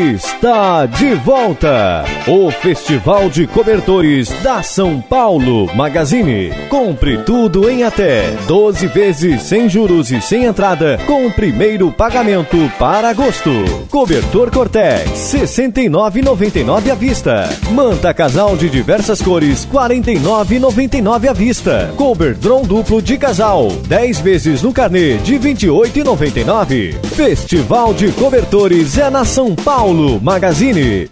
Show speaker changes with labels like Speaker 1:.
Speaker 1: está de volta. O Festival de Cobertores da São Paulo Magazine. Compre tudo em até 12 vezes sem juros e sem entrada, com o primeiro pagamento para agosto. Cobertor Cortex, R$ 69,99 à vista. Manta casal de diversas cores, R$ 49,99 à vista. Coberdron duplo de casal, 10 vezes no carnê de R$ 28,99. Festival de Cobertores é na São Paulo Magazine.